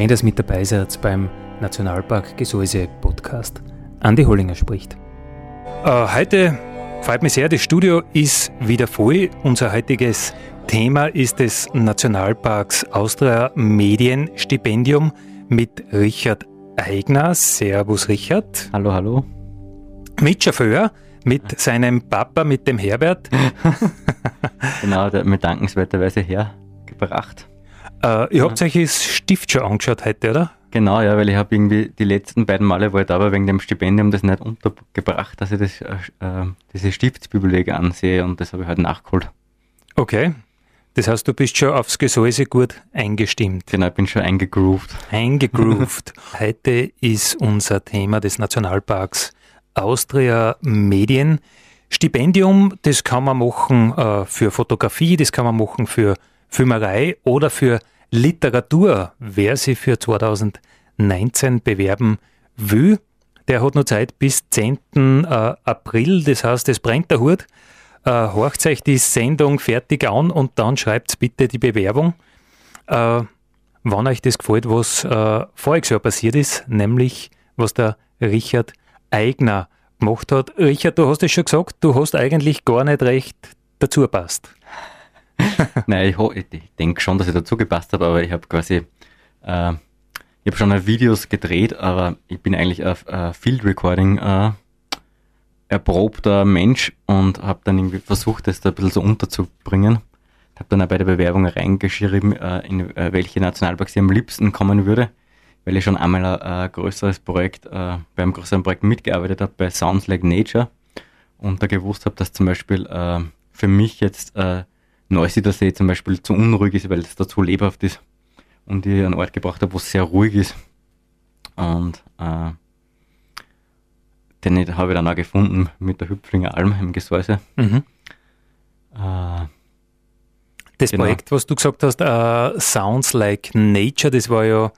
Schön, dass mit dabei seid beim Nationalpark Gesäuse Podcast. Andi Hollinger spricht. Äh, heute freut mich sehr, das Studio ist wieder voll. Unser heutiges Thema ist das Nationalparks Austria Medienstipendium mit Richard Eigner. Servus Richard. Hallo, hallo. Mit Chauffeur, mit seinem Papa, mit dem Herbert. genau, der hat mir dankenswerterweise hergebracht. Äh, ihr habt euch das Stift schon angeschaut heute, oder? Genau, ja, weil ich habe irgendwie die letzten beiden Male wollte aber wegen dem Stipendium das nicht untergebracht, dass ich das, äh, äh, diese Stiftsbibliothek ansehe und das habe ich halt nachgeholt. Okay. Das heißt, du bist schon aufs Gesäuse gut eingestimmt. Genau, ich bin schon eingegroovt. Eingegroovt. Heute ist unser Thema des Nationalparks Austria Medien. Stipendium, das kann man machen äh, für Fotografie, das kann man machen für Filmerei oder für Literatur. Wer sich für 2019 bewerben will, der hat noch Zeit bis 10. Äh, April. Das heißt, es brennt der Hut. Äh, horcht euch die Sendung fertig an und dann schreibt bitte die Bewerbung. Äh, wann euch das gefällt, was voriges Jahr passiert ist, nämlich was der Richard Eigner gemacht hat. Richard, du hast es schon gesagt, du hast eigentlich gar nicht recht dazu passt. Nein, ich, ich denke schon, dass ich dazu gepasst habe, aber ich habe quasi, äh, ich habe schon Videos gedreht, aber ich bin eigentlich ein, ein Field Recording äh, erprobter Mensch und habe dann irgendwie versucht, das da ein bisschen so unterzubringen. Habe dann auch bei der Bewerbung reingeschrieben, äh, in äh, welche Nationalparks ich am liebsten kommen würde, weil ich schon einmal ein, ein größeres Projekt, äh, bei einem größeren Projekt mitgearbeitet habe, bei Sounds Like Nature und da gewusst habe, dass zum Beispiel äh, für mich jetzt äh, Neusiedler See zum Beispiel zu unruhig ist, weil es da zu lebhaft ist und ich einen Ort gebracht habe, wo es sehr ruhig ist. Und äh, den habe ich dann auch gefunden mit der Hüpflinger Alm im Gesäuse. Mhm. Äh, das genau. Projekt, was du gesagt hast, uh, Sounds Like Nature, das war ja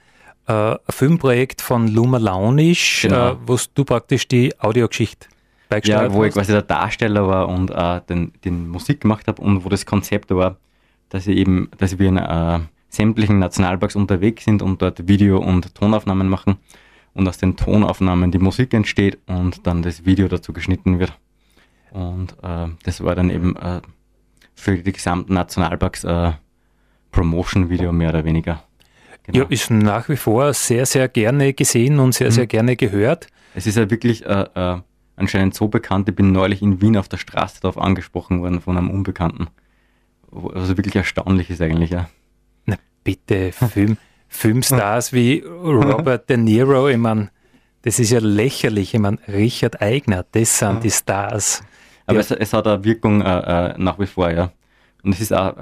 uh, ein Filmprojekt von Luma Launisch, genau. uh, wo du praktisch die Audiogeschichte ja, wo ich quasi der Darsteller war und äh, den, den Musik gemacht habe und wo das Konzept war, dass ich eben, dass wir in äh, sämtlichen Nationalparks unterwegs sind und dort Video- und Tonaufnahmen machen und aus den Tonaufnahmen die Musik entsteht und dann das Video dazu geschnitten wird. Und äh, das war dann eben äh, für die gesamten Nationalparks äh, Promotion-Video mehr oder weniger. Genau. Ja, ist nach wie vor sehr, sehr gerne gesehen und sehr, mhm. sehr gerne gehört. Es ist ja wirklich äh, äh, anscheinend so bekannt. Ich bin neulich in Wien auf der Straße darauf angesprochen worden von einem Unbekannten. Also wirklich erstaunlich ist eigentlich, ja. Na bitte, Film, Filmstars wie Robert De Niro, ich meine, das ist ja lächerlich. Ich meine, Richard Eigner, das sind die Stars. Aber es, es, hat eine Wirkung äh, äh, nach wie vor, ja. Und es ist auch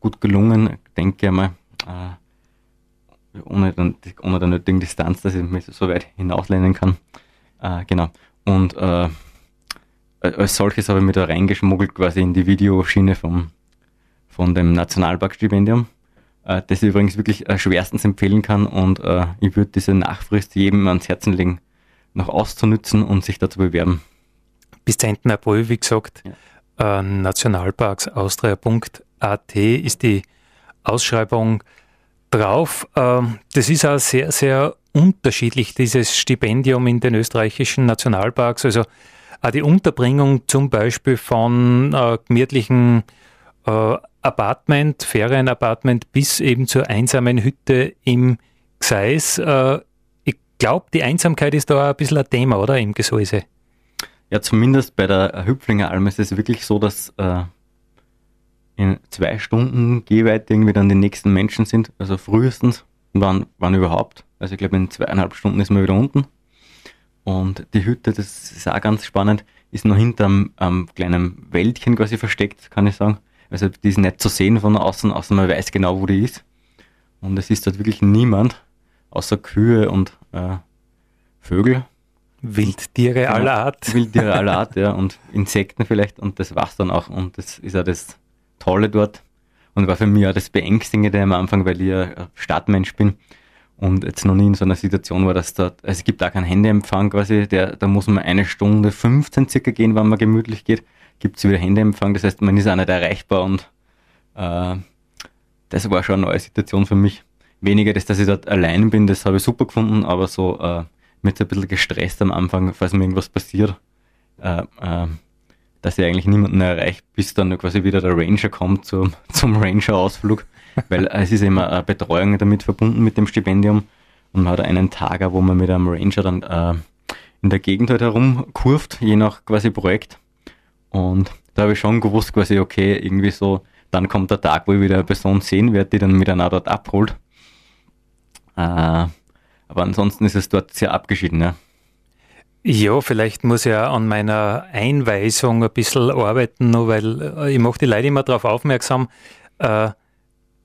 gut gelungen, denke ich mal, äh, ohne, ohne der nötigen Distanz, dass ich mich so weit hinauslehnen kann. Äh, genau. Und äh, als solches habe ich mich da reingeschmuggelt quasi in die Videoschiene vom, von dem Nationalparkstipendium, äh, das ich übrigens wirklich äh, schwerstens empfehlen kann und äh, ich würde diese Nachfrist jedem ans Herzen legen, noch auszunützen und sich da zu bewerben. Bis 10. April, wie gesagt, ja. äh, nationalparksaustria.at ist die Ausschreibung drauf. Ähm, das ist auch sehr, sehr unterschiedlich, dieses Stipendium in den österreichischen Nationalparks. Also auch die Unterbringung zum Beispiel von äh, gemütlichen äh, Apartment, Ferienapartment bis eben zur einsamen Hütte im Gseis. Äh, ich glaube, die Einsamkeit ist da ein bisschen ein Thema, oder, im Gesäuse? Ja, zumindest bei der Hüpflinger Alm ist es wirklich so, dass äh, in zwei Stunden Gehweite irgendwie dann die nächsten Menschen sind, also frühestens wann, wann überhaupt. Also ich glaube, in zweieinhalb Stunden ist man wieder unten. Und die Hütte, das ist auch ganz spannend, ist noch hinterm einem kleinen Wäldchen quasi versteckt, kann ich sagen. Also die ist nicht zu sehen von außen, außer man weiß genau, wo die ist. Und es ist dort wirklich niemand, außer Kühe und äh, Vögel. Wildtiere genau, aller Art. Wildtiere aller Art, ja, und Insekten vielleicht und das war's dann auch. Und das ist auch das Tolle dort. Und war für mich auch das Beängstigende am Anfang, weil ich ein Stadtmensch bin und jetzt noch nie in so einer Situation war, dass da, also es gibt auch keinen Handyempfang quasi, der, da muss man eine Stunde 15 circa gehen, wenn man gemütlich geht, gibt es wieder Handyempfang, das heißt, man ist auch nicht erreichbar und äh, das war schon eine neue Situation für mich. Weniger das, dass ich dort allein bin, das habe ich super gefunden, aber so äh, mit ein bisschen gestresst am Anfang, falls mir irgendwas passiert, äh, äh, dass ich eigentlich niemanden erreicht, bis dann quasi wieder der Ranger kommt zum, zum Ranger-Ausflug weil es ist immer eine Betreuung damit verbunden mit dem Stipendium und man hat einen Tag, wo man mit einem Ranger dann äh, in der Gegend halt herumkurft, je nach quasi Projekt. Und da habe ich schon gewusst, quasi, okay, irgendwie so, dann kommt der Tag, wo ich wieder eine Person sehen werde, die dann miteinander dort abholt. Äh, aber ansonsten ist es dort sehr abgeschieden, ja. Ja, vielleicht muss ich auch an meiner Einweisung ein bisschen arbeiten, nur weil äh, ich mache die Leute immer darauf aufmerksam, äh,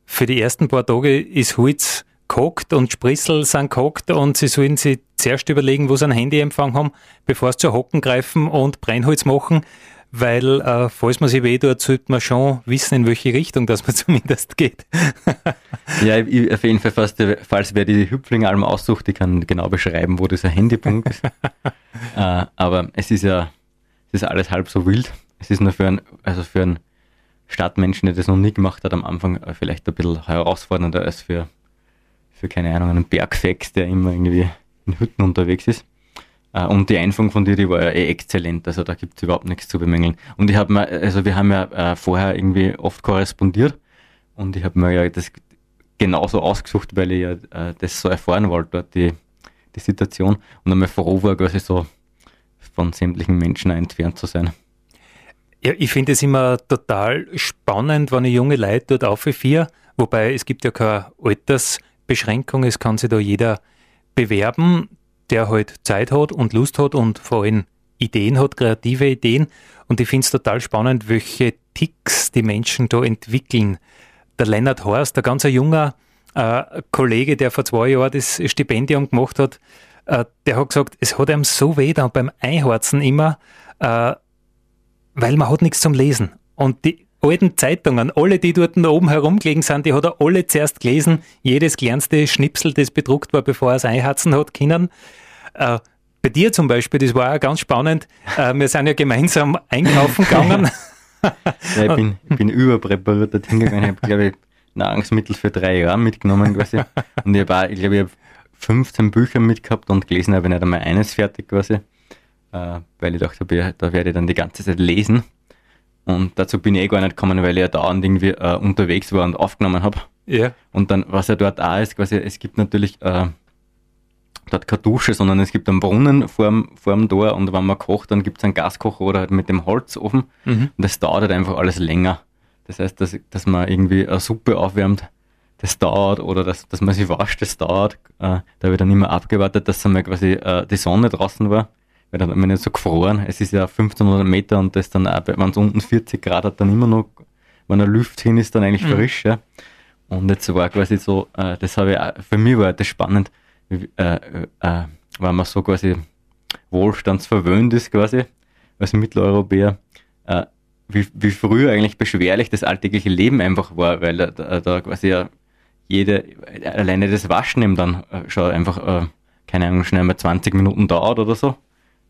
für die ersten paar Tage ist Holz gehockt und Sprissel sind gehockt und sie sollen sich zuerst überlegen, wo sie einen Handyempfang haben, bevor sie zu Hocken greifen und Brennholz machen, weil äh, falls man sich weh tut, sollte man schon wissen, in welche Richtung das man zumindest geht. ja, ich, auf jeden Fall, falls, falls wer die Hüpflingalm aussucht, die kann genau beschreiben, wo dieser Handypunkt ist. äh, aber es ist ja, es ist alles halb so wild. Es ist nur für ein, also für ein Stadtmenschen, der das noch nie gemacht hat, am Anfang äh, vielleicht ein bisschen herausfordernder als für, für keine Ahnung, einen Bergfex, der immer irgendwie in Hütten unterwegs ist. Äh, und die Einführung von dir, die war ja eh exzellent, also da gibt es überhaupt nichts zu bemängeln. Und ich habe mir, also wir haben ja äh, vorher irgendwie oft korrespondiert. Und ich habe mir ja das genauso ausgesucht, weil ich ja das so erfahren wollte, dort die, die Situation. Und einmal froh war, quasi so von sämtlichen Menschen entfernt zu sein. Ja, ich finde es immer total spannend, wenn ich junge Leute dort aufführe, wobei es gibt ja keine Altersbeschränkung, es kann sich da jeder bewerben, der halt Zeit hat und Lust hat und vor allem Ideen hat, kreative Ideen. Und ich finde es total spannend, welche Ticks die Menschen da entwickeln. Der Lennart Horst, der ganz junger äh, Kollege, der vor zwei Jahren das Stipendium gemacht hat, äh, der hat gesagt, es hat ihm so weh dann beim Einharzen immer, äh, weil man hat nichts zum Lesen. Und die alten Zeitungen, alle, die dort oben herumgelegen sind, die hat er alle zuerst gelesen. Jedes kleinste Schnipsel, das bedruckt war, bevor er es einhatzen hat können. Äh, bei dir zum Beispiel, das war auch ganz spannend. Äh, wir sind ja gemeinsam einkaufen gegangen. ja, ich bin, ich bin überpräpariert dorthin. Ich habe, glaube ich, Nahrungsmittel für drei Jahre mitgenommen quasi. Und ich habe ich glaube, ich habe 15 Bücher mitgehabt und gelesen habe ich nicht einmal eines fertig quasi äh, weil ich dachte, da werde ich dann die ganze Zeit lesen. Und dazu bin ich eh gar nicht gekommen, weil ich ja dauernd irgendwie äh, unterwegs war und aufgenommen habe. Ja. Und dann, was ja dort auch ist, quasi, es gibt natürlich äh, dort keine Dusche, sondern es gibt einen Brunnen vorm, vorm Tor und wenn man kocht, dann gibt es einen Gaskocher oder halt mit dem Holzofen. Mhm. Und das dauert halt einfach alles länger. Das heißt, dass, dass man irgendwie eine Suppe aufwärmt, das dauert, oder dass, dass man sich wascht, das dauert. Äh, da wird dann immer abgewartet, dass einmal quasi äh, die Sonne draußen war weil dann hat man nicht so gefroren. Es ist ja 1500 Meter und das dann auch, wenn es unten 40 Grad hat, dann immer noch, wenn er Luft hin ist, dann eigentlich mhm. frisch. Ja. Und jetzt war quasi so, äh, das habe ich auch, für mich war das spannend, äh, äh, äh, weil man so quasi wohlstandsverwöhnt ist quasi, als Mitteleuropäer, äh, wie, wie früher eigentlich beschwerlich das alltägliche Leben einfach war, weil da, da quasi ja jede, alleine das Waschen eben dann äh, schon einfach, äh, keine Ahnung, schnell mal 20 Minuten dauert oder so.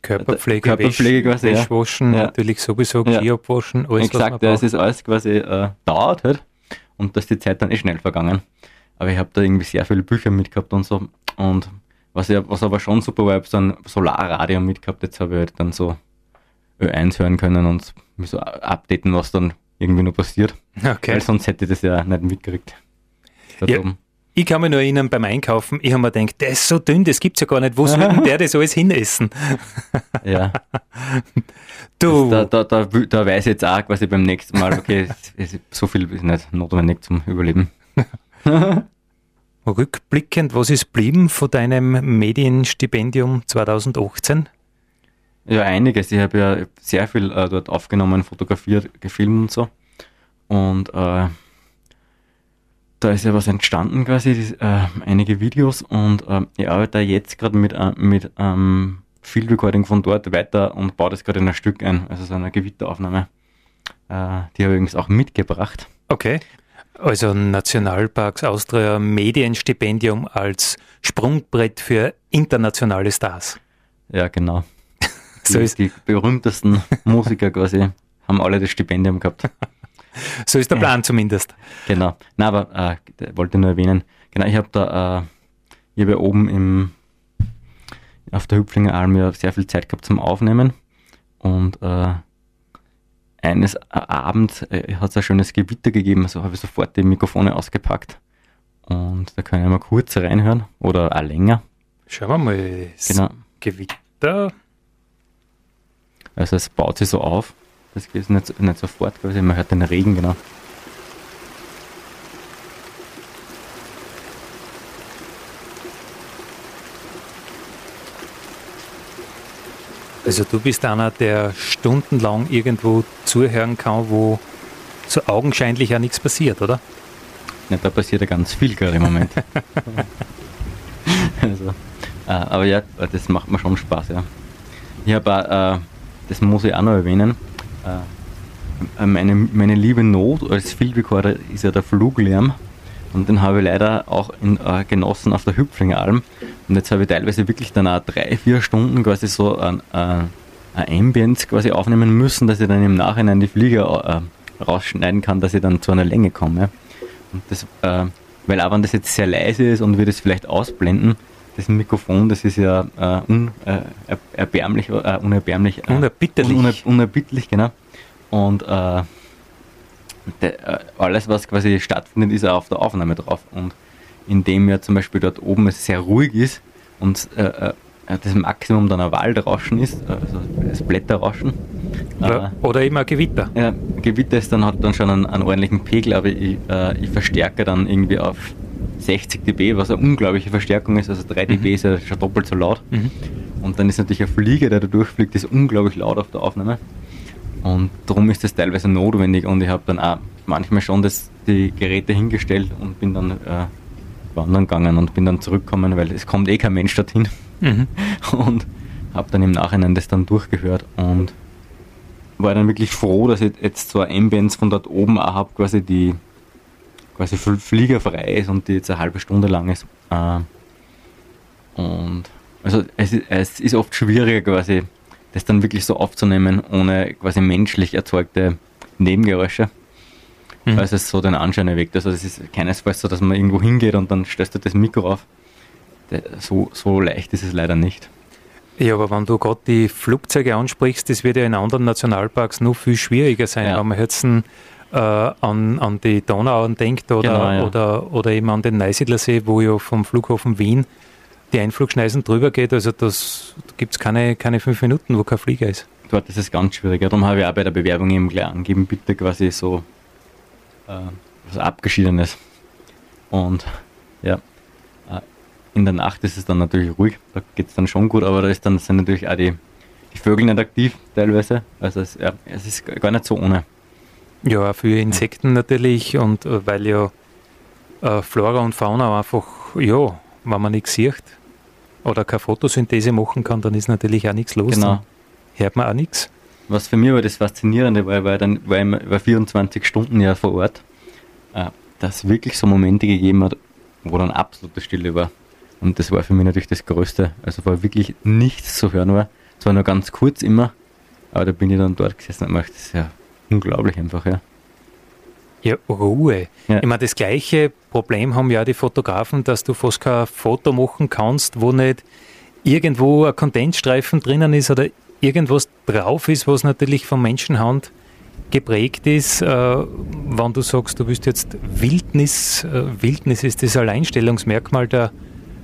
Körperpflege, Körperpflege quasi, Wäschwaschen, ja. natürlich sowieso, ja. abwaschen, alles Exakt, was man ja, es ist alles quasi äh, dauert halt und da ist die Zeit dann eh schnell vergangen. Aber ich habe da irgendwie sehr viele Bücher mitgehabt und so und was, ich, was aber schon super war, ich habe so ein Solarradio mitgehabt, jetzt habe ich halt dann so Ö1 hören können und mich so updaten, was dann irgendwie noch passiert. Okay. Weil sonst hätte ich das ja nicht mitgekriegt. Ja, ich kann mich nur erinnern, beim Einkaufen, ich habe mir gedacht, der ist so dünn, das gibt's ja gar nicht. Wo soll denn der das alles hinessen? ja. Du. Da, da, da, da weiß ich jetzt auch quasi beim nächsten Mal, okay, so viel ist nicht notwendig zum Überleben. Rückblickend, was ist blieben von deinem Medienstipendium 2018? Ja, einiges. Ich habe ja sehr viel äh, dort aufgenommen, fotografiert, gefilmt und so. Und äh, da ist ja was entstanden quasi, äh, einige Videos und äh, ich arbeite jetzt gerade mit, äh, mit ähm, Field Recording von dort weiter und baue das gerade in ein Stück ein, also so eine Gewitteraufnahme. Äh, die habe ich übrigens auch mitgebracht. Okay. Also Nationalparks Austria Medienstipendium als Sprungbrett für internationale Stars. Ja, genau. so die, ist die berühmtesten Musiker quasi haben alle das Stipendium gehabt. so ist der Plan ja. zumindest. Genau. Na, aber äh, wollte nur erwähnen. Genau, ich habe da, äh, ich habe ja oben im auf der Hüpflinger Alm ja sehr viel Zeit gehabt zum Aufnehmen und äh, eines Abends äh, hat es ein schönes Gewitter gegeben, also habe ich sofort die Mikrofone ausgepackt und da können wir mal kurz reinhören oder auch länger. Schauen wir mal, das genau. Gewitter. Also es baut sich so auf, das geht nicht, nicht sofort, quasi. man hört den Regen, genau. Also du bist einer, der stundenlang irgendwo zuhören kann, wo so augenscheinlich ja nichts passiert, oder? Ja, da passiert ja ganz viel gerade im Moment. also, äh, aber ja, das macht mir schon Spaß, ja. Ich habe äh, das muss ich auch noch erwähnen, äh, meine, meine liebe Not als Field ist ja der Fluglärm. Und den habe ich leider auch in, äh, genossen auf der Hüpflingalm. Und jetzt habe ich teilweise wirklich dann auch drei, vier Stunden quasi so ein, ein, ein Ambience quasi aufnehmen müssen, dass ich dann im Nachhinein die Flieger äh, rausschneiden kann, dass ich dann zu einer Länge komme. Und das, äh, weil auch wenn das jetzt sehr leise ist und wir das vielleicht ausblenden, das Mikrofon, das ist ja äh, un, äh, äh, unerbärmlich. Äh, unerbittlich. Un, unerbittlich, genau. Und äh, de, äh, alles, was quasi stattfindet, ist auch auf der Aufnahme drauf. Und indem ja zum Beispiel dort oben es sehr ruhig ist und äh, das Maximum dann ein Waldrauschen ist, also das Blätterrauschen. Oder, oder eben ein Gewitter. Ja, Gewitter ist dann, hat dann schon einen, einen ordentlichen Pegel, aber ich, ich verstärke dann irgendwie auf 60 dB, was eine unglaubliche Verstärkung ist. Also 3 dB mhm. ist ja schon doppelt so laut. Mhm. Und dann ist natürlich ein Flieger, der da durchfliegt, ist unglaublich laut auf der Aufnahme. Und darum ist das teilweise notwendig und ich habe dann auch manchmal schon das, die Geräte hingestellt und bin dann äh, wandern gegangen und bin dann zurückgekommen, weil es kommt eh kein Mensch dorthin. Mhm. Und habe dann im Nachhinein das dann durchgehört und war dann wirklich froh, dass ich jetzt ein Ambience von dort oben auch habe, quasi die quasi fliegerfrei ist und die jetzt eine halbe Stunde lang ist. Äh, und also es ist, es ist oft schwieriger quasi das dann wirklich so aufzunehmen, ohne quasi menschlich erzeugte Nebengeräusche. Mhm. Weil es so den Anschein erweckt. Also es ist keinesfalls so, dass man irgendwo hingeht und dann stößt du das Mikro auf. So, so leicht ist es leider nicht. Ja, aber wenn du gerade die Flugzeuge ansprichst, das wird ja in anderen Nationalparks noch viel schwieriger sein. Ja. Wenn man jetzt ein, äh, an, an die Donau denkt oder, genau, ja. oder, oder eben an den Neusiedlersee, wo ja vom Flughafen Wien die Einflugschneisen drüber geht, also das gibt es keine, keine fünf Minuten, wo kein Flieger ist. Dort ist es ganz schwierig. Darum habe ich auch bei der Bewerbung eben gleich angegeben, bitte quasi so äh, was Abgeschiedenes. Und ja, äh, in der Nacht ist es dann natürlich ruhig, da geht es dann schon gut, aber da ist dann, sind natürlich auch die, die Vögel nicht aktiv teilweise. Also es, ja, es ist gar nicht so ohne. Ja, für Insekten natürlich und äh, weil ja äh, Flora und Fauna einfach, ja, wenn man nichts sieht, oder keine Photosynthese machen kann, dann ist natürlich auch nichts los. Genau. Dann hört man auch nichts. Was für mich aber das Faszinierende war, weil dann war ich war 24 Stunden ja vor Ort, äh, dass es wirklich so Momente gegeben hat, wo dann absolute Stille war. Und das war für mich natürlich das Größte. Also war wirklich nichts zu hören war. Zwar nur ganz kurz immer, aber da bin ich dann dort gesessen und gemacht, das ist ja unglaublich einfach, ja. Ja, Ruhe. Ja. Ich meine, das gleiche Problem haben ja die Fotografen, dass du fast kein Foto machen kannst, wo nicht irgendwo ein Kondensstreifen drinnen ist oder irgendwas drauf ist, was natürlich von Menschenhand geprägt ist. Äh, wenn du sagst, du willst jetzt Wildnis, äh, Wildnis ist das Alleinstellungsmerkmal der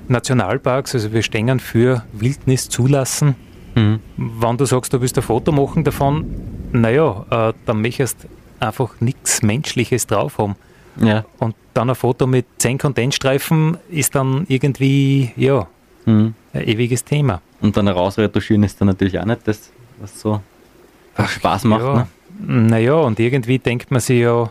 Nationalparks, also wir stehen für Wildnis zulassen. Mhm. Wenn du sagst, du willst ein Foto machen davon, naja, äh, dann möchtest einfach nichts Menschliches drauf haben. Ja. Und dann ein Foto mit zehn Kondensstreifen ist dann irgendwie, ja, Mhm. ein ewiges Thema. Und dann rausretuschieren ist dann natürlich auch nicht das, was so was Spaß macht. ja. Ne? Naja, und irgendwie denkt man sich ja,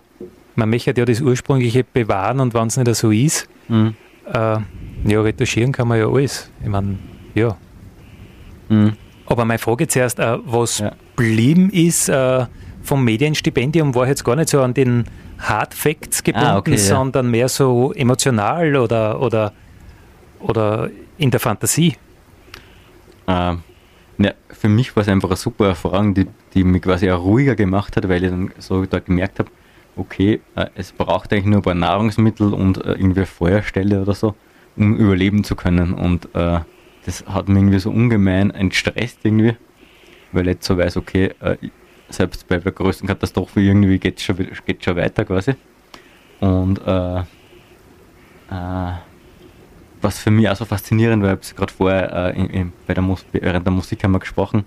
man möchte ja das Ursprüngliche bewahren und wenn es nicht so ist, Mhm. äh, ja, retuschieren kann man ja alles. Ich meine, ja. Mhm. Aber meine Frage zuerst, äh, was Ja. blieben ist äh, vom Medienstipendium, war jetzt gar nicht so an den Hard Facts gebunden, Ah, okay, ja. sondern mehr so emotional oder, oder, oder in der Fantasie. Ähm, ja, für mich war es einfach eine super Erfahrung, die, die mich quasi auch ruhiger gemacht hat, weil ich dann so da gemerkt habe, okay, äh, es braucht eigentlich nur ein paar Nahrungsmittel und äh, irgendwie eine Feuerstelle oder so, um überleben zu können. Und äh, das hat mich irgendwie so ungemein entstresst irgendwie, weil ich jetzt so weiß, okay, äh, selbst bei der größten Katastrophe irgendwie geht es schon, geht's schon weiter quasi. Und äh, äh, was für mich auch so faszinierend war, ich habe es gerade vorher äh, in, in, bei der während der Musik haben wir gesprochen,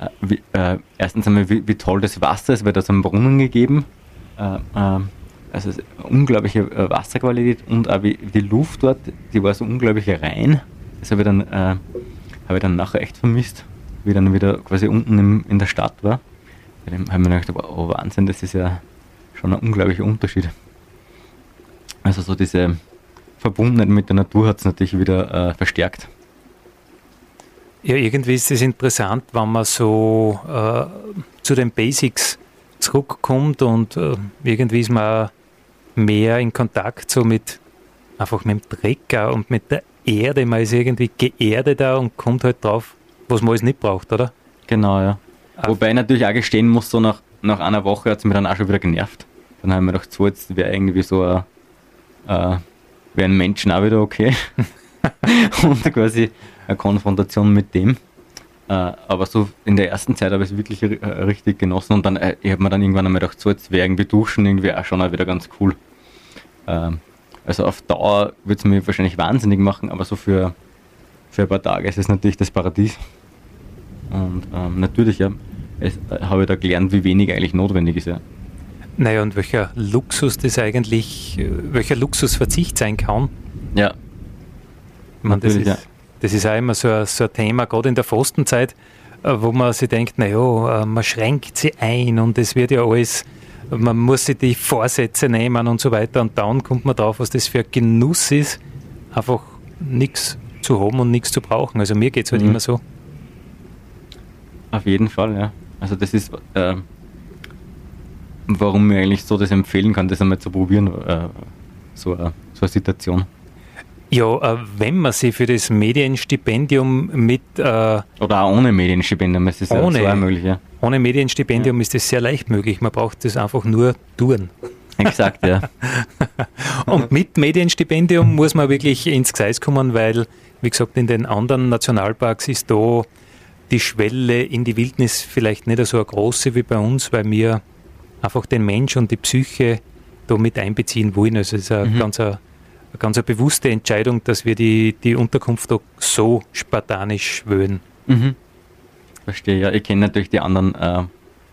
äh, wie, äh, erstens einmal, wie, wie toll das Wasser ist, weil das einen Brunnen gegeben, äh, äh, also unglaubliche Wasserqualität und auch wie, die Luft dort, die war so unglaublich rein, das habe ich dann, äh, habe ich dann nachher echt vermisst, wie ich dann wieder quasi unten im, in der Stadt war. Bei habe ich mir gedacht, oh Wahnsinn, das ist ja schon ein unglaublicher Unterschied. Also so diese Verbundenheit mit der Natur hat es natürlich wieder äh, verstärkt. Ja, irgendwie ist es interessant, wenn man so äh, zu den Basics zurückkommt und äh, irgendwie ist man mehr in Kontakt so mit einfach mit dem auch und mit der Erde. Man ist irgendwie geerdeter und kommt halt drauf, was man alles nicht braucht, oder? Genau, ja. Ah. Wobei ich natürlich auch gestehen muss, so nach, nach einer Woche hat es mir dann auch schon wieder genervt. Dann habe ich mir gedacht, so jetzt wäre irgendwie so ein, äh, wäre ein Menschen auch wieder okay. und quasi eine Konfrontation mit dem. Äh, aber so in der ersten Zeit habe ich es wirklich äh, richtig genossen und dann, äh, ich habe mir dann irgendwann einmal gedacht, so jetzt wäre irgendwie duschen irgendwie auch schon auch wieder ganz cool. Ähm, also auf Dauer würde es mich wahrscheinlich wahnsinnig machen, aber so für, für ein paar Tage ist es natürlich das Paradies. Und ähm, natürlich ja, es, äh, habe ich da gelernt, wie wenig eigentlich notwendig ist. Ja. Naja, und welcher Luxus das eigentlich, äh, welcher Luxusverzicht sein kann. ja. Ich meine, das, ist, das ist auch immer so ein, so ein Thema, gerade in der Fastenzeit, äh, wo man sich denkt, naja, man schränkt sie ein und es wird ja alles, man muss sich die Vorsätze nehmen und so weiter und dann kommt man drauf, was das für ein Genuss ist, einfach nichts zu haben und nichts zu brauchen. Also mir geht es halt Mhm. immer so. Auf jeden Fall, ja. Also das ist, äh, warum ich eigentlich so das empfehlen kann, das einmal zu probieren, äh, so, eine, so eine Situation. Ja, äh, wenn man sich für das Medienstipendium mit äh, Oder auch ohne Medienstipendium, es ist Ohne. ja so auch möglich, ja. Ohne Medienstipendium ist das sehr leicht möglich. Man braucht das einfach nur tun. Exakt, ja. Und mit Medienstipendium muss man wirklich ins Gseis kommen, weil, wie gesagt, in den anderen Nationalparks ist da die Schwelle in die Wildnis vielleicht nicht so eine große wie bei uns, weil wir einfach den Mensch und die Psyche da mit einbeziehen wollen. Also es ist eine Mhm. ganz, eine, eine ganz eine bewusste Entscheidung, dass wir die, die Unterkunft da so spartanisch wählen. Mhm. Verstehe, ja. Ich kenne natürlich die anderen, äh,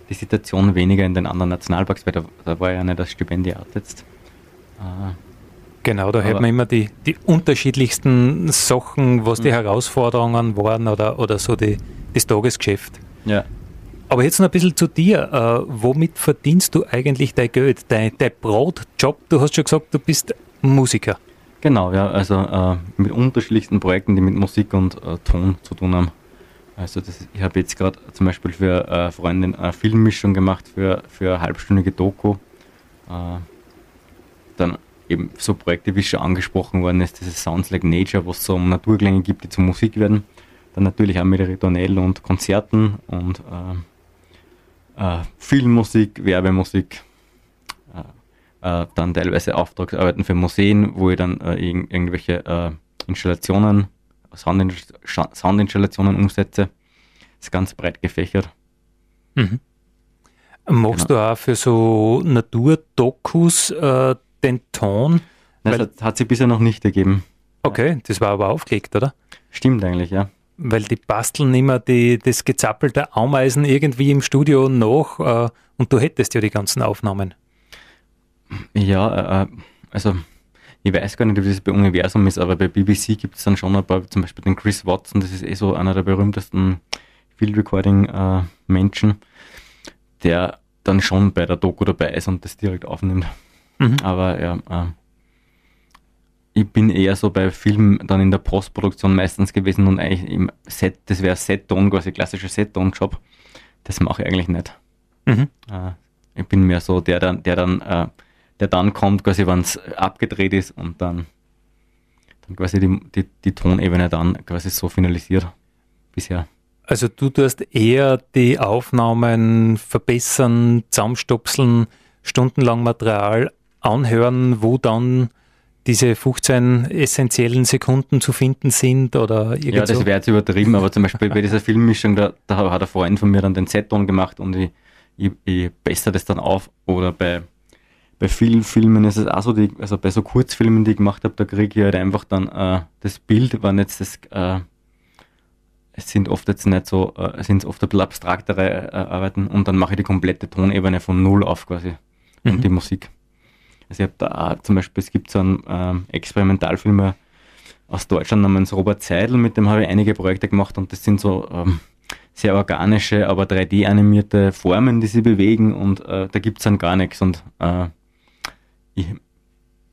die Situation weniger in den anderen Nationalparks, weil da, da war ja nicht das Stipendiat jetzt. Äh, Genau, da Aber- hört man immer die, die unterschiedlichsten Sachen, was die Mhm. Herausforderungen waren oder, oder so die, das Tagesgeschäft. ja. Aber jetzt noch ein bisschen zu dir. Äh, womit verdienst du eigentlich dein Geld, dein, dein Brotjob? Du hast schon gesagt, du bist Musiker. Genau, ja, also äh, mit unterschiedlichsten Projekten, die mit Musik und äh, Ton zu tun haben. Also das ich habe jetzt gerade zum Beispiel für äh, Freundin eine Filmmischung gemacht für, für eine halbstündige Doku. Äh, dann eben so Projekte, wie schon angesprochen worden ist, dieses Sounds Like Nature, wo es so um Naturklänge gibt, die zur Musik werden. Dann natürlich auch mit Ritornell und Konzerten und äh, äh, Filmmusik, Werbemusik, äh, dann teilweise Auftragsarbeiten für Museen, wo ich dann äh, irg irgendwelche äh, Installationen, Soundinstallationen umsetze. Das ist ganz breit gefächert. Mhm. Machst du auch für so Naturdokus äh, den Ton? Das Weil- hat, hat sich bisher noch nicht ergeben. Okay, das war aber aufgelegt, oder? Stimmt eigentlich, ja. Weil die basteln immer die, das gezappelte Ameisen irgendwie im Studio nach äh, und du hättest ja die ganzen Aufnahmen. Ja, äh, also ich weiß gar nicht, wie das bei Universum ist, aber bei BBC gibt es dann schon ein paar, zum Beispiel den Chris Watson, das ist eh so einer der berühmtesten Field Recording äh, der dann schon bei der Doku dabei ist und das direkt aufnimmt. Mhm. Aber ja, äh, ich bin eher so bei Filmen dann in der Postproduktion meistens gewesen und eigentlich im Set, das wäre Set-Ton, quasi klassischer Set-Ton-Job. Das mache ich eigentlich nicht. Mhm. Äh, ich bin mehr so der, der, der dann, der dann kommt, quasi, wenn es abgedreht ist und dann, dann quasi die, die, die Tonebene dann quasi so finalisiert bisher. Also du tust eher die Aufnahmen verbessern, zusammenstopseln, stundenlang Material anhören, wo dann diese 15 essentiellen Sekunden zu finden sind oder irgend Ja, das wäre jetzt übertrieben, aber zum Beispiel bei dieser Filmmischung, da, da hat ein Freund von mir dann den Z-Ton gemacht und ich, ich, ich bessere das dann auf. Oder bei, bei vielen Filmen ist es auch so, die, also bei so Kurzfilmen, die ich gemacht habe, da kriege ich halt einfach dann äh, das Bild, wenn jetzt das, äh, es sind oft jetzt nicht so, äh, es sind oft ein bisschen abstraktere äh, Arbeiten und dann mache ich die komplette Tonebene von Null auf quasi mhm. und die Musik. Also ich habe da auch, zum Beispiel, es gibt so einen ähm, Experimentalfilmer aus Deutschland namens Robert Seidel, mit dem habe ich einige Projekte gemacht und das sind so ähm, sehr organische, aber 3D-animierte Formen, die sie bewegen und äh, da gibt es dann gar nichts und äh, ich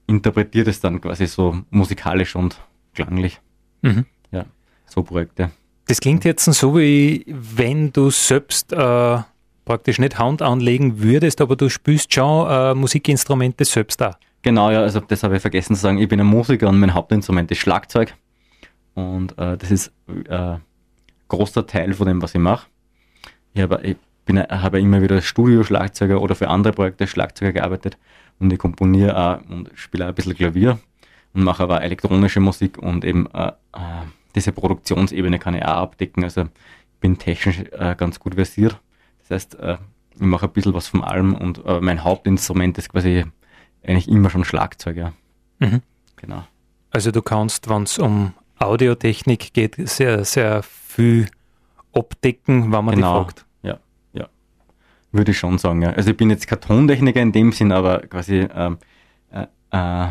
interpretiere das dann quasi so musikalisch und klanglich. Mhm. Ja, so Projekte. Das klingt jetzt so, wie wenn du selbst äh, praktisch nicht Hand anlegen würdest, aber du spielst schon äh, Musikinstrumente selbst da. Genau, ja, also das habe ich vergessen zu sagen. Ich bin ein Musiker und mein Hauptinstrument ist Schlagzeug. Und äh, das ist äh, ein großer Teil von dem, was ich mache. Ich habe, ich bin, habe immer wieder Studio-Schlagzeuger oder für andere Projekte Schlagzeuger gearbeitet und ich komponiere auch und spiele auch ein bisschen Klavier und mache aber elektronische Musik und eben äh, äh diese Produktionsebene kann ich auch abdecken. Also ich bin technisch äh, ganz gut versiert das heißt, äh, ich mache ein bisschen was von allem und äh, mein Hauptinstrument ist quasi eigentlich immer schon Schlagzeug, ja. Mhm. Genau. Also du kannst, wenn es um Audiotechnik geht, sehr, sehr viel abdecken, wenn man genau. die fragt. Würde ich schon sagen, ja. Also ich bin jetzt kein Tontechniker in dem Sinn, aber quasi ähm, äh, äh,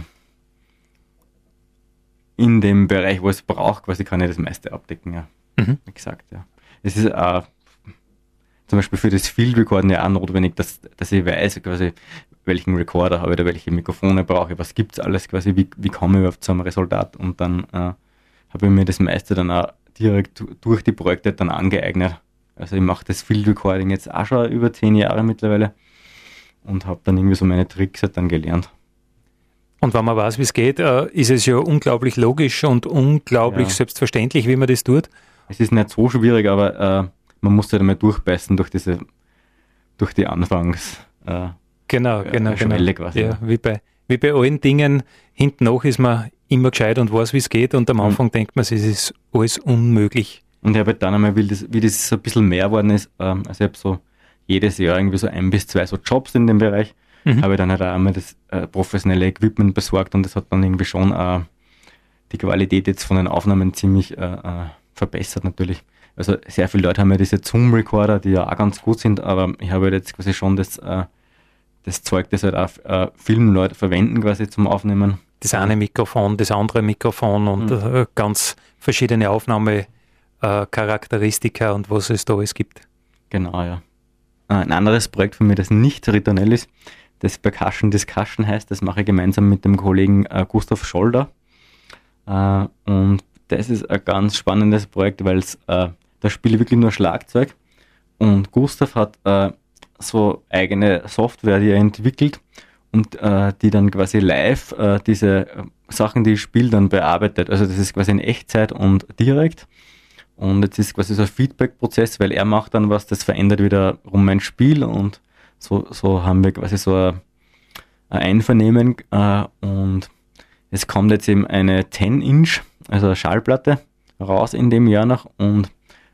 in dem Bereich, wo es braucht, quasi kann ich das meiste abdecken, ja. Mhm. Wie gesagt, ja. Es ist äh, zum Beispiel für das Field Recorden ja auch notwendig, dass, dass ich weiß, quasi, welchen Recorder habe ich oder welche Mikrofone brauche ich, was gibt es alles quasi, wie, wie komme ich überhaupt zu einem Resultat und dann äh, habe ich mir das meiste dann auch direkt durch die Projekte dann angeeignet. Also ich mache das Field Recording jetzt auch schon über zehn Jahre mittlerweile und habe dann irgendwie so meine Tricks halt dann gelernt. Und wenn man weiß, wie es geht, äh, ist es ja unglaublich logisch und unglaublich ja. selbstverständlich, wie man das tut. Es ist nicht so schwierig, aber äh, man muss halt einmal durchbeißen durch diese, durch die Anfangs. Äh, genau, genau, genau. Quasi. Ja, wie bei, wie bei allen Dingen, hinten nach ist man immer gescheit und weiß, wie es geht und am Anfang mhm. denkt man, es ist alles unmöglich. Und ich habe halt dann einmal, wie das, wie das so ein bisschen mehr geworden ist, ähm, also ich habe so jedes Jahr irgendwie so ein bis zwei so Jobs in dem Bereich, mhm. habe ich dann halt auch einmal das äh, professionelle Equipment besorgt und das hat dann irgendwie schon äh, die Qualität jetzt von den Aufnahmen ziemlich äh, äh verbessert natürlich. Also sehr viele Leute haben ja diese Zoom-Recorder, die ja auch ganz gut sind, aber ich habe halt jetzt quasi schon das, äh, das Zeug, das halt auch äh, Filmleute verwenden quasi zum Aufnehmen. Das eine Mikrofon, das andere Mikrofon und mhm. äh, ganz verschiedene Aufnahmecharakteristika und was es da alles gibt. Genau, ja. Äh, ein anderes Projekt von mir, das nicht Ritornell ist, das Percussion Discussion heißt, das mache ich gemeinsam mit dem Kollegen äh, Gustav Scholder. Äh, und das ist ein ganz spannendes Projekt, weil es äh, da spiele ich wirklich nur Schlagzeug. Und Gustav hat äh, so eigene Software, die er entwickelt und äh, die dann quasi live äh, diese äh, Sachen, die ich spiele, dann bearbeitet. Also das ist quasi in Echtzeit und direkt. Und jetzt ist quasi so ein Feedback-Prozess, weil er macht dann was, das verändert wiederum mein Spiel und so, so haben wir quasi so ein, ein Einvernehmen äh, und es kommt jetzt eben eine 10-Inch, also eine Schallplatte raus in dem Jahr noch und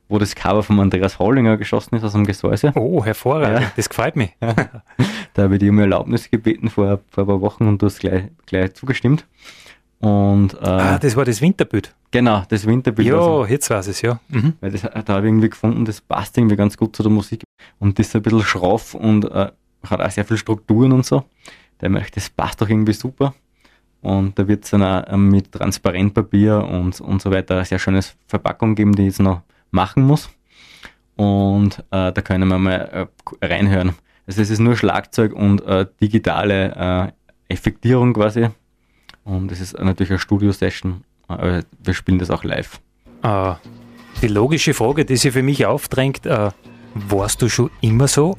wo das Cover von Andreas Hollinger geschossen ist aus dem Gesäuse. Oh, hervorragend, ja. das gefällt mir. da habe ich dir um Erlaubnis gebeten vor, vor ein paar Wochen und du hast gleich, gleich zugestimmt. Und, äh, ah, das war das Winterbild. Genau, das Winterbild. Ja, also, jetzt weiß ich es, ja. Mhm. Weil das, da habe ich irgendwie gefunden, das passt irgendwie ganz gut zu der Musik. Und das ist ein bisschen schroff und äh, hat auch sehr viel Strukturen und so. der merkt, das passt doch irgendwie super. Und da wird es dann auch ähm, mit Transparentpapier und, und so weiter eine sehr schöne Verpackung geben, die ich jetzt noch machen muss. Und äh, da können wir mal äh, reinhören. Also es ist nur Schlagzeug und äh, digitale äh, Effektierung quasi. Und es ist natürlich eine Studio-Session. Äh, wir spielen das auch live. Uh, die logische Frage, die sich für mich aufdrängt, uh, warst du schon immer so?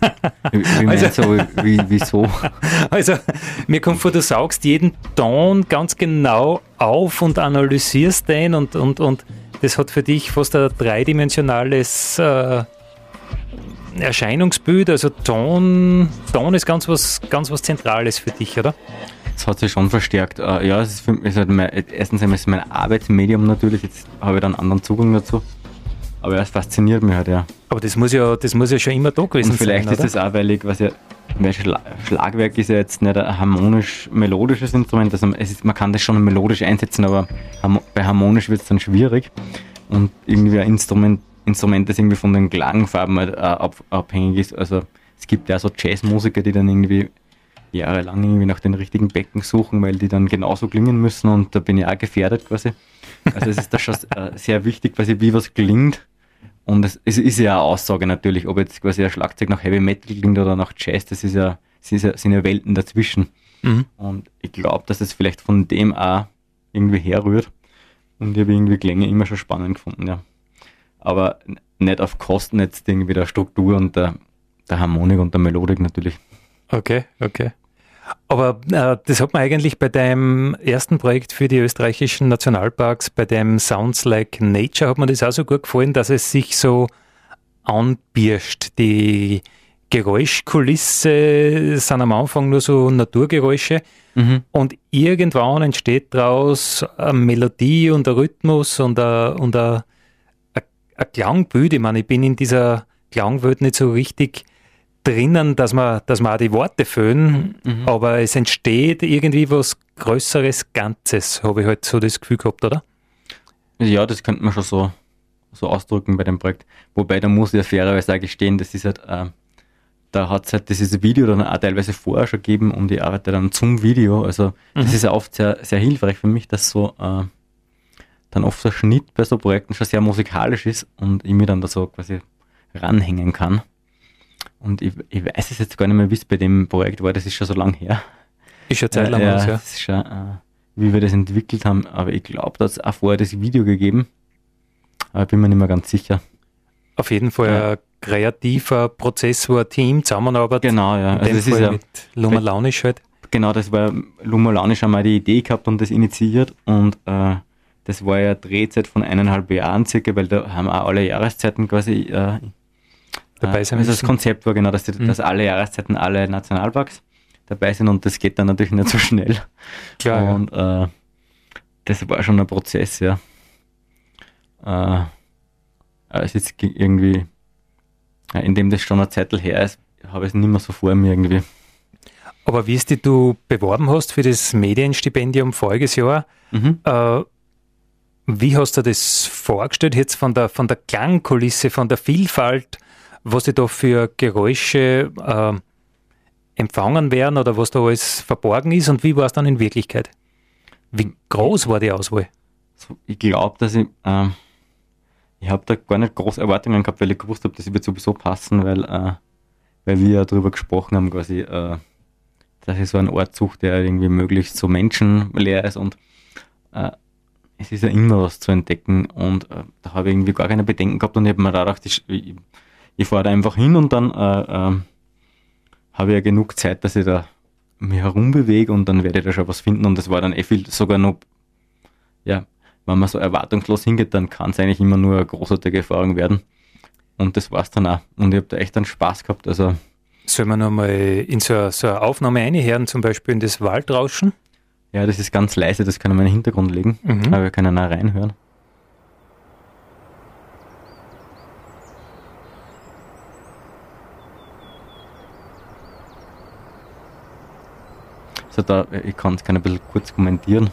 wie, wie also, so, wie, wieso? Also, mir kommt vor, du saugst jeden Ton ganz genau auf und analysierst den und, und, und das hat für dich fast ein dreidimensionales äh, Erscheinungsbild, also Ton, Ton ist ganz was, ganz was Zentrales für dich, oder? Das hat sich schon verstärkt. Uh, ja, es ist, für, es ist mein, erstens einmal ist mein Arbeitsmedium natürlich, jetzt habe ich da einen anderen Zugang dazu. Aber es fasziniert mich halt, ja. Aber das muss ja, das muss ja schon immer da gewesen Und vielleicht sein, ist das auch, weil ich, was ja, weil Schla Schlagwerk ist ja jetzt nicht ein harmonisch-melodisches Instrument. Also ist, man kann das schon melodisch einsetzen, aber bei harmonisch wird es dann schwierig. Und irgendwie ein Instrument, Instrument, das irgendwie von den Klangfarben halt, äh, ab, abhängig ist. Also es gibt ja so Jazzmusiker, die dann irgendwie jahrelang irgendwie nach den richtigen Becken suchen, weil die dann genauso klingen müssen und da bin ich auch gefährdet quasi. Also es ist da schon äh, sehr wichtig, quasi wie was klingt. Und es, es, ist ja eine Aussage natürlich, ob jetzt quasi ein Schlagzeug nach Heavy Metal klingt oder nach Jazz, das ist ja, das ist ja sind ja Welten dazwischen. Mhm. Und ich glaube, dass es vielleicht von dem auch irgendwie herrührt. Und ich habe irgendwie Klänge immer schon spannend gefunden, ja. Aber nicht auf Kosten jetzt irgendwie der Struktur und der, der Harmonik und der Melodik natürlich. Okay, okay. Aber äh, das hat man eigentlich bei deinem ersten Projekt für die österreichischen Nationalparks, bei dem Sounds Like Nature, hat man das auch so gut gefallen, dass es sich so anbirscht. Die Geräuschkulisse sind am Anfang nur so Naturgeräusche mhm. und irgendwann entsteht daraus eine Melodie und ein Rhythmus und ein, und ein, ein, ein Klangbild. Ich meine, ich bin in dieser Klangwelt nicht so richtig drinnen, dass man, dass man auch die Worte füllen, mhm. aber es entsteht irgendwie was Größeres Ganzes, habe ich halt so das Gefühl gehabt, oder? Ja, das könnte man schon so, so ausdrücken bei dem Projekt. Wobei, da muss ich ja fairerweise auch gestehen, das ist halt, äh, da hat es halt dieses Video dann auch teilweise vorher schon gegeben und ich arbeite dann zum Video. Also, das mhm. ist ja oft sehr, sehr hilfreich für mich, dass so, äh, dann oft der Schnitt bei so Projekten schon sehr musikalisch ist und ich mir dann da so quasi ranhängen kann. Und ich, ich weiß es jetzt gar nicht mehr, wie es bei dem Projekt war, das ist schon so lang her. Ist schon Zeit lang äh, ja. Das ist schon, äh, wie wir das entwickelt haben, aber ich glaube, da hat es auch vorher das Video gegeben. Aber ich bin mir nicht mehr ganz sicher. Auf jeden Fall ja. ein kreativer Prozess, wo ein Team zusammenarbeitet. Genau, ja. Also das ist ja mit Luma Launisch halt. Genau, das war Luma Launisch einmal die Idee gehabt und das initiiert und äh, das war ja Drehzeit von eineinhalb Jahren circa, weil da haben auch alle Jahreszeiten quasi äh, dabei sein also Das Konzept war genau, dass, die, mhm. dass alle Jahreszeiten, alle Nationalparks dabei sind und das geht dann natürlich nicht so schnell. Klar, und ja. äh, das war schon ein Prozess, ja. Äh, es ist irgendwie, indem das schon eine Zeit her ist, habe ich es nicht mehr so vor mir irgendwie. Aber wie es dich du beworben hast für das Medienstipendium voriges Jahr, mhm. äh, wie hast du das vorgestellt jetzt von der, von der Klangkulisse, von der Vielfalt was die da für Geräusche äh, empfangen werden oder was da alles verborgen ist und wie war es dann in Wirklichkeit? Wie groß war die Auswahl? Ich glaube, dass ich, äh, ich habe da gar nicht große Erwartungen gehabt, weil ich gewusst habe, dass sie wird sowieso passen, weil, äh, weil wir ja darüber gesprochen haben, quasi, äh, dass ich so einen Ort suche, der irgendwie möglichst so menschenleer ist und äh, es ist ja immer was zu entdecken und äh, da habe ich irgendwie gar keine Bedenken gehabt und ich habe mir da gedacht, ich, ich fahre da einfach hin und dann äh, äh, habe ich ja genug Zeit, dass ich da mich herumbewege und dann werde ich da schon was finden und das war dann eh viel, sogar noch, ja, wenn man so erwartungslos hingeht, dann kann es eigentlich immer nur eine großartige Erfahrung werden. Und das war's dann auch. Und ich habe da echt einen Spaß gehabt. Also Sollen wir nochmal in so, so eine Aufnahme einhören, zum Beispiel in das Waldrauschen? Ja, das ist ganz leise, das können wir in den Hintergrund legen, mhm. aber wir können auch reinhören. So da, ich kann es ein bisschen kurz kommentieren.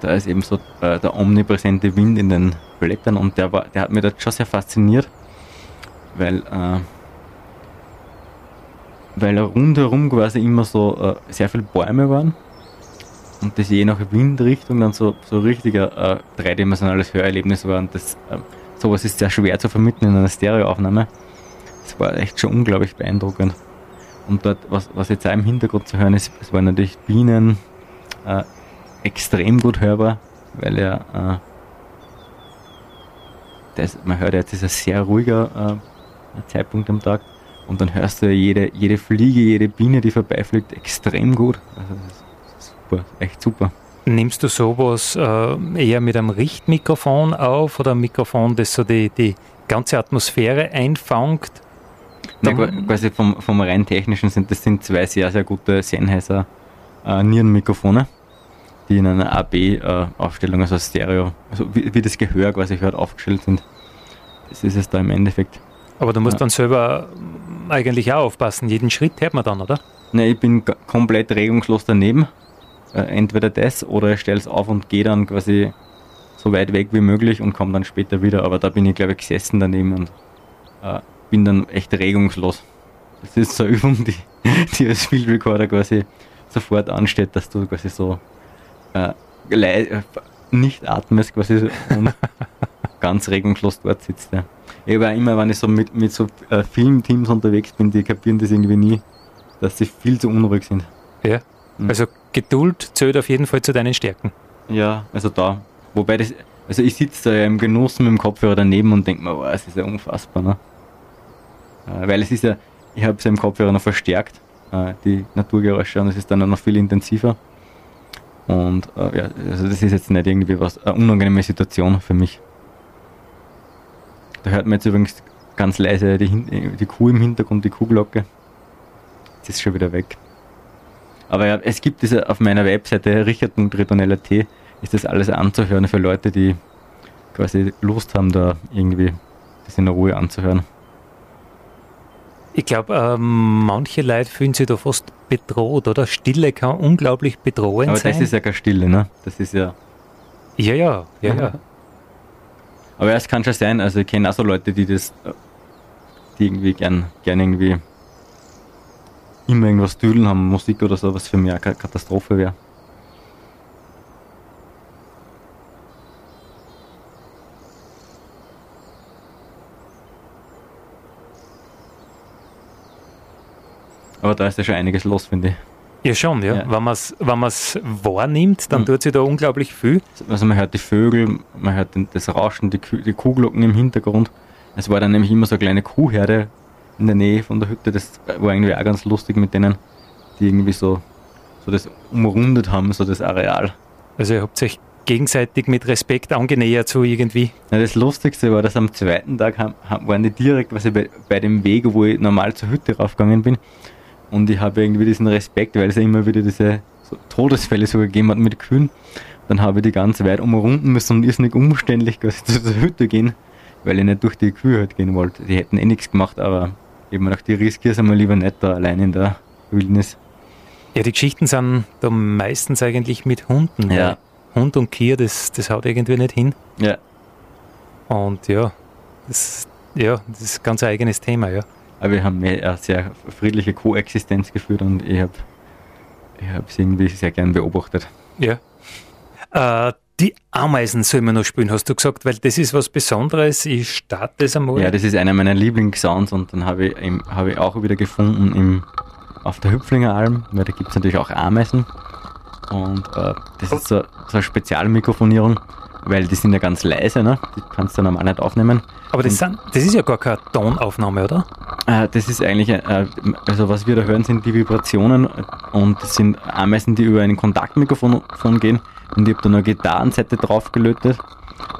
Da ist eben so äh, der omnipräsente Wind in den Blättern und der, war, der hat mich da schon sehr fasziniert, weil äh, weil rundherum quasi immer so äh, sehr viele Bäume waren und das je nach Windrichtung dann so, so richtiger äh, dreidimensionales Hörerlebnis war und das, äh, sowas ist sehr schwer zu vermitteln in einer Stereoaufnahme. Das war echt schon unglaublich beeindruckend. Und dort, was, was jetzt auch im Hintergrund zu hören ist, es waren natürlich Bienen äh, extrem gut hörbar, weil er, äh, das, man hört jetzt, ist ein sehr ruhiger äh, Zeitpunkt am Tag und dann hörst du jede, jede Fliege, jede Biene, die vorbeifliegt, extrem gut. Also das ist super, echt super. Nimmst du sowas äh, eher mit einem Richtmikrofon auf oder ein Mikrofon, das so die, die ganze Atmosphäre einfangt? Ja, quasi vom, vom rein technischen sind das sind zwei sehr, sehr gute Sennheiser äh, Nierenmikrofone, die in einer AB-Aufstellung, äh, also Stereo, also wie, wie, das Gehör quasi hört, aufgestellt sind. Das ist es da im Endeffekt. Aber du musst ja. dann selber eigentlich auch aufpassen. Jeden Schritt hört man dann, oder? Ne, ich bin komplett regungslos daneben. Äh, entweder das oder ich stelle es auf und gehe dann quasi so weit weg wie möglich und komme dann später wieder. Aber da bin ich, glaube ich, gesessen daneben und äh, bin dann echt regungslos. Das ist so eine Übung, die, die als Field Recorder quasi sofort ansteht, dass du quasi so äh, äh nicht atmest quasi und ganz regungslos dort sitzt. Ja. Ich habe immer, wenn ich so mit, mit so äh, Filmteams unterwegs bin, die kapieren das irgendwie nie, dass sie viel zu unruhig sind. Ja. Mhm. Also Geduld zählt auf jeden Fall zu deinen Stärken. Ja, also da. Wobei das, also ich sitze da ja im Genuss mit dem Kopfhörer daneben und denke mir, oh, es ist ja unfassbar, ne? Äh, weil es ist ja, ich habe es ja im Kopfhörer noch verstärkt, äh, die Naturgeräusche, und es ist dann noch viel intensiver. Und äh, ja, also das ist jetzt nicht irgendwie was, eine unangenehme Situation für mich. Da hört man jetzt übrigens ganz leise die, die Kuh im Hintergrund, die Kuhglocke. Jetzt ist schon wieder weg. Aber ja, es gibt diese auf meiner Webseite richard.ritonella.at ist das alles anzuhören für Leute, die quasi Lust haben, da irgendwie das in Ruhe anzuhören. Ich glaube, ähm, manche Leute fühlen sich da fast bedroht, oder? Stille kann unglaublich bedrohend Aber sein. Aber das ist ja keine Stille, ne? Das ist ja. Ja, ja, ja, ja. Aber es kann schon sein, also ich kenne auch so Leute, die das, die irgendwie gern, gern irgendwie immer irgendwas düdeln haben, Musik oder so, was für mich eine Katastrophe wäre. Aber da ist ja schon einiges los, finde ich. Ja, schon, ja. ja. Wenn man es wenn wahrnimmt, dann mhm. tut sich da unglaublich viel. Also man hört die Vögel, man hört das Rauschen, die, die Kuhglocken im Hintergrund. Es war dann nämlich immer so eine kleine Kuhherde in der Nähe von der Hütte. Das war irgendwie auch ganz lustig mit denen, die irgendwie so, so das umrundet haben, so das Areal. Also ihr habt euch gegenseitig mit Respekt angenähert so irgendwie? Ja, das Lustigste war, dass am zweiten Tag haben, waren die direkt quasi bei, bei dem Weg, wo ich normal zur Hütte raufgegangen bin, und ich habe irgendwie diesen Respekt, weil es ja immer wieder diese Todesfälle so gegeben hat mit Kühen. Dann habe ich die ganze weit umrunden müssen und ist nicht umständlich quasi zu der Hütte gehen, weil ich nicht durch die Kühe halt gehen wollte. Die hätten eh nichts gemacht, aber mir gedacht, die riskiere es einmal lieber nicht da allein in der Wildnis. Ja, die Geschichten sind da meistens eigentlich mit Hunden. Ja. Hund und Kier, das, das haut irgendwie nicht hin. Ja. Und ja, das, ja, das ist ein ganz eigenes Thema, ja. Aber wir haben eine sehr friedliche Koexistenz geführt und ich habe ich es irgendwie sehr gern beobachtet. Ja. Äh, die Ameisen soll man noch spielen, hast du gesagt, weil das ist was Besonderes. Ich starte das einmal. Ja, das ist einer meiner Lieblingssounds und dann habe ich, hab ich auch wieder gefunden im, auf der Hüpflinger Alm, weil da gibt es natürlich auch Ameisen. Und äh, das ist so, so eine Spezialmikrofonierung weil die sind ja ganz leise, ne? Die kannst du normal nicht aufnehmen. Aber das, sind, das ist ja gar keine Tonaufnahme, oder? Äh, das ist eigentlich, äh, also was wir da hören, sind die Vibrationen und das sind Ameisen, die über ein Kontaktmikrofon gehen und ich habe da eine Gitarrenseite drauf gelötet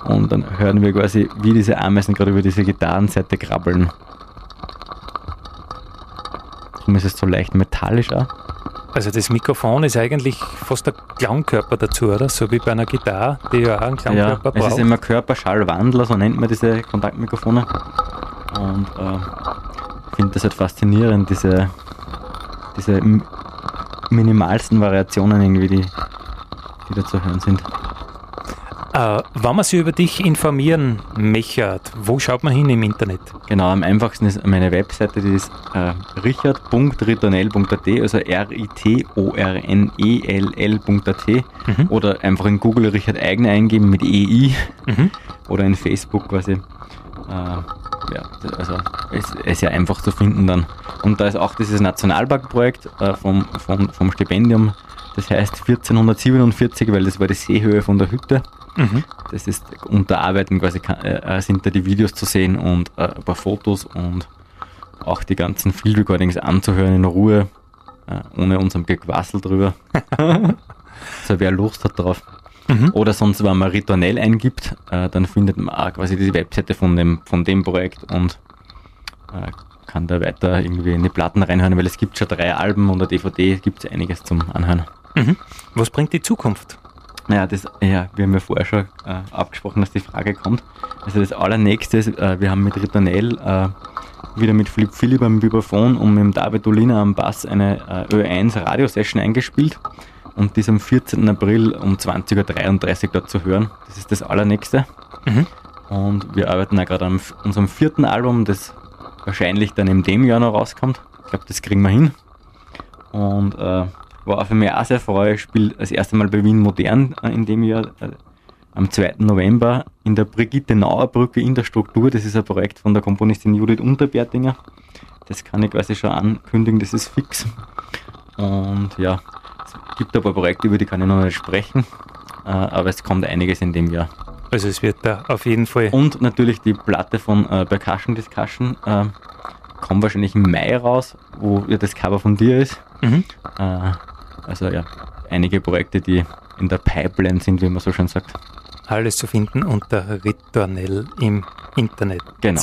und dann hören wir quasi, wie diese Ameisen gerade über diese Gitarrenseite krabbeln. Darum ist es so leicht metallisch auch. Also das Mikrofon ist eigentlich fast der Klangkörper dazu, oder? So wie bei einer Gitarre, die ja auch einen Klangkörper ja, braucht. Es ist immer Körperschallwandler, so nennt man diese Kontaktmikrofone. Und äh, ich finde das halt faszinierend, diese, diese minimalsten Variationen irgendwie, die, die da zu hören sind. Äh, wenn man sich über dich informieren möchte, wo schaut man hin im Internet? Genau, am einfachsten ist meine Webseite, die ist äh, richard.ritornell.at, also R-I-T-O-R-N-E-L-L.at mhm. oder einfach in Google Richard Eigner eingeben mit EI mhm. oder in Facebook quasi. Äh, ja, also es ist ja einfach zu finden dann. Und da ist auch dieses Nationalparkprojekt äh, vom, vom, vom Stipendium, das heißt 1447, weil das war die Seehöhe von der Hütte. Mhm. Das ist unter Arbeiten quasi äh, sind da die Videos zu sehen und äh, ein paar Fotos und auch die ganzen Field Recordings anzuhören in Ruhe, äh, ohne unserem Gequassel drüber. so wer Lust hat drauf. Mhm. Oder sonst, wenn man Ritornell eingibt, äh, dann findet man auch quasi die Webseite von dem, von dem Projekt und äh, kann da weiter irgendwie in die Platten reinhören, weil es gibt schon drei Alben und eine DVD, gibt es einiges zum Anhören. Mhm. Was bringt die Zukunft? Naja, das, ja, wir haben ja vorher schon äh, abgesprochen, dass die Frage kommt. Also das allernächste ist, äh, wir haben mit Ritornell äh, wieder mit Philipp Philipp am Vibraphon und mit dem David Olina am Bass eine äh, Ö1 Radiosession eingespielt und die ist am 14. April um 20.33 Uhr dort zu hören. Das ist das allernächste. Mhm. Und wir arbeiten auch gerade an unserem vierten Album, das wahrscheinlich dann in dem Jahr noch rauskommt. Ich glaube, das kriegen wir hin. Und äh, war für mich auch sehr freue. Ich spiele das erste Mal bei Wien Modern äh, in dem Jahr äh, am 2. November in der Brigitte Nauer Brücke in der Struktur. Das ist ein Projekt von der Komponistin Judith Unterbertinger. Das kann ich quasi schon ankündigen, das ist fix. Und ja, es gibt ein paar Projekte, über die kann ich noch nicht sprechen, äh, aber es kommt einiges in dem Jahr. Also es wird da auf jeden Fall. Und natürlich die Platte von äh, Percussion Discussion äh, kommt wahrscheinlich im Mai raus, wo ja das Cover von dir ist. Mhm. Äh, also ja, einige Projekte, die in der Pipeline sind, wie man so schön sagt. Alles zu finden unter Ritornell im Internet. Genau.